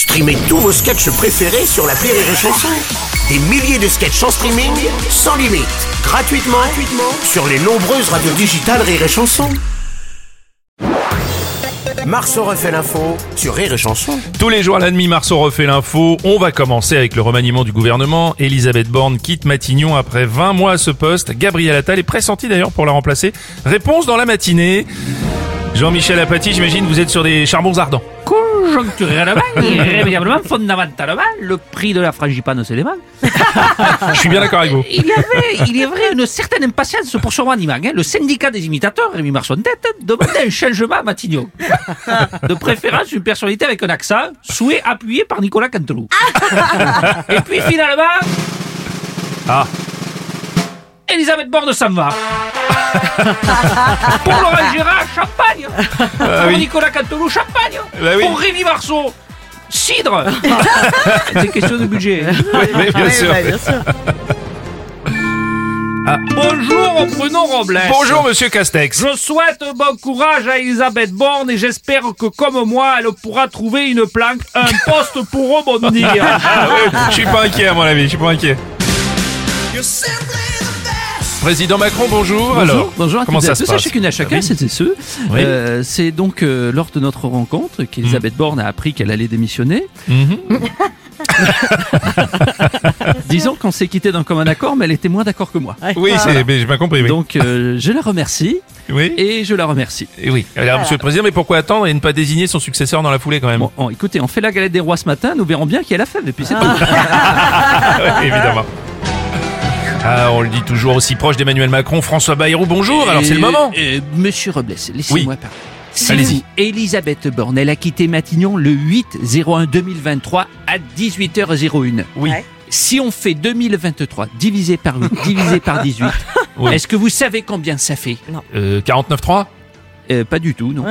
Streamez tous vos sketchs préférés sur la Rire et Chanson. Des milliers de sketchs en streaming, sans limite, gratuitement, gratuitement sur les nombreuses radios digitales Rire et Chanson. Marceau refait l'info sur Rire et Chanson. Tous les jours à la demi, Marceau refait l'info. On va commencer avec le remaniement du gouvernement. Elisabeth Borne quitte Matignon après 20 mois à ce poste. Gabriel Attal est pressenti d'ailleurs pour la remplacer. Réponse dans la matinée. Jean-Michel Apathy, j'imagine vous êtes sur des charbons ardents. Conjoncturellement, irrémédiablement, fondamentalement, le prix de la frangipane s'élève. Je suis bien d'accord avec vous. Il y avait, il est vrai, une certaine impatience pour son remaniement. hein. Le syndicat des imitateurs, Rémi Marson tête, demandait un changement à Matignon. De préférence, une personnalité avec un accent, souhait appuyé par Nicolas Canteloup. Et puis finalement, Ah, Elisabeth Borne s'en va. Pour Laurent Gérard, champagne. Pour oui. Nicolas Canteloup, champagne. Bah oui. Pour Rémi Marceau, cidre. C'est question de budget. oui, bien sûr. Bonjour Bruno Robles. Bonjour Monsieur Castex. Je souhaite bon courage à Elisabeth Borne et j'espère que comme moi, elle pourra trouver une planque, un poste pour rebondir. Ah oui, je suis pas inquiet à mon avis, je suis pas inquiet. Président Macron, bonjour. Alors, bonjour à comment ça à se tous, passe chacune à chacun, Ah oui. c'était ceux. Oui. Euh, c'est donc euh, lors de notre rencontre qu'Elisabeth Borne a appris qu'elle allait démissionner. Mhm. Disons qu'on s'est quitté d'un commun accord, mais elle était moins d'accord que moi. Oui, c'est, mais j'ai pas compris. Oui. Donc euh, je la remercie oui. et je la remercie. Et oui. Alors, Monsieur le Président, mais pourquoi attendre et ne pas désigner son successeur dans la foulée quand même? Bon, oh, écoutez, on fait la galette des rois ce matin, nous verrons bien qui est la fève et puis c'est tout. Ouais, évidemment. Ah, on le dit toujours aussi proche d'Emmanuel Macron, François Bayrou, bonjour, alors c'est le moment. et Monsieur Robles, laissez-moi parler. Si Allez-y. vous, Elisabeth Borne, elle a quitté Matignon le 8-01-2023 à 18h01. Oui. Si on fait 2023 divisé par 8, divisé par 18, Oui. est-ce que vous savez combien ça fait? Euh, 49-3 Euh, Pas du tout, non.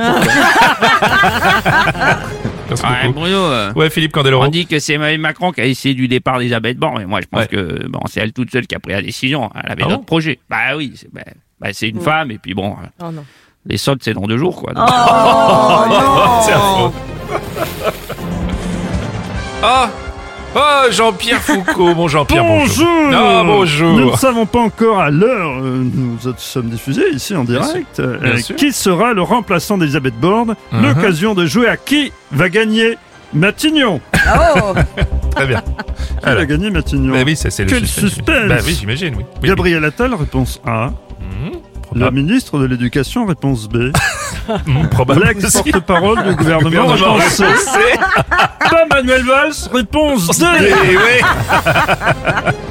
Merci Ouais, beaucoup. Bruno, euh, Ouais, Philippe Candeloro. on dit que c'est Emmanuel Macron qui a essayé du départ d'Elisabeth Borne, mais moi je pense Ouais. que bon, c'est elle toute seule qui a pris la décision. Elle avait Ah d'autres bon projets. Bah oui, c'est bah, bah, c'est une femme et puis bon, Oh non. les soldes c'est dans deux jours quoi. Donc, C'est affreux. Ah Oh, Jean-Pierre Foucault. Bon, Jean-Pierre, bonjour. Bonjour Ah, bonjour. Nous ne savons pas encore à l'heure, euh, nous sommes diffusés ici en Bien direct, euh, bien sûr. qui sera le remplaçant d'Elisabeth Borne, Mhm. l'occasion de jouer à qui va gagner Matignon. Oh Très bien. Qui Alors. va gagner Matignon Bah oui, ça c'est le Quel suspense. Bah oui, j'imagine, oui. oui Gabriel Attal, réponse A. oui. Mhm, Le probable. ministre de l'Éducation, réponse B. Mhm, probable aussi. L'ex-porte-parole du gouvernement. Pas Manuel Valls, réponse D.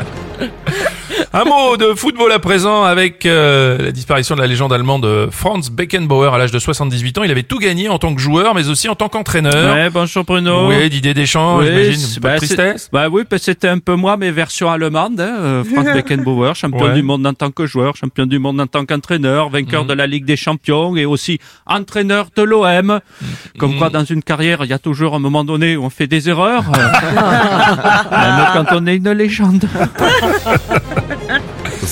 Un mot de football à présent avec euh, la disparition de la légende allemande euh, Franz Beckenbauer à l'âge de 78 ans. Il avait tout gagné en tant que joueur, mais aussi en tant qu'entraîneur. Ouais, bonjour Bruno. Oui, Didier Deschamps, Oui, j'imagine. c'est- Pas de bah, c'est- tristesse Bah oui, que c'était un peu moi, mais version allemande. Hein, euh, Frank Beckenbauer, champion Ouais. du monde en tant que joueur, champion du monde en tant qu'entraîneur, vainqueur Mhm. de la Ligue des Champions et aussi entraîneur de l'OM. Comme quoi, Mhm. dans une carrière, il y a toujours un moment donné où on fait des erreurs. euh, Même quand on est une légende.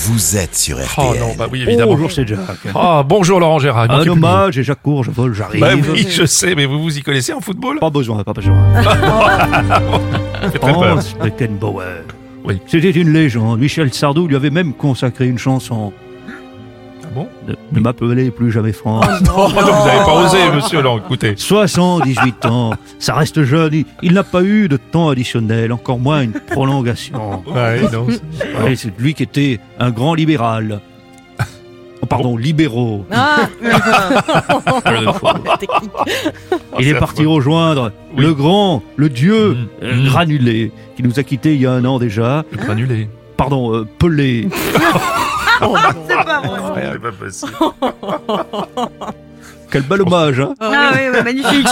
Vous êtes sur RTL. Oh non, bah oui, évidemment. Bonjour, c'est Jack. Oh, bonjour Laurent Gérard. Un hommage, et Jacques Court, je vole, j'arrive. Bah oui, je sais, mais vous vous y connaissez en football? Pas besoin, pas besoin. Ça fait très peur. Franz Beckenbauer. Oui. C'était une légende. Michel Sardou lui avait même consacré une chanson. Ah Ne, ne m'appelez plus jamais France. Oh, non, vous n'avez pas osé, monsieur, là, écoutez. 78 ans, ça reste jeune. Il, il n'a pas eu de temps additionnel, encore moins une prolongation. Ouais, non. Ouais, c'est lui qui était un grand libéral. Oh, pardon, libéraux. Ah Il est parti rejoindre Oui. le grand, le dieu Mm. euh, Mm. granulé, qui nous a quittés il y a un an déjà. Le granulé. Pardon, euh, Pelé. C'est pas vrai. C'est pas possible. Quel bel hommage, hein Ah oui, ouais, magnifique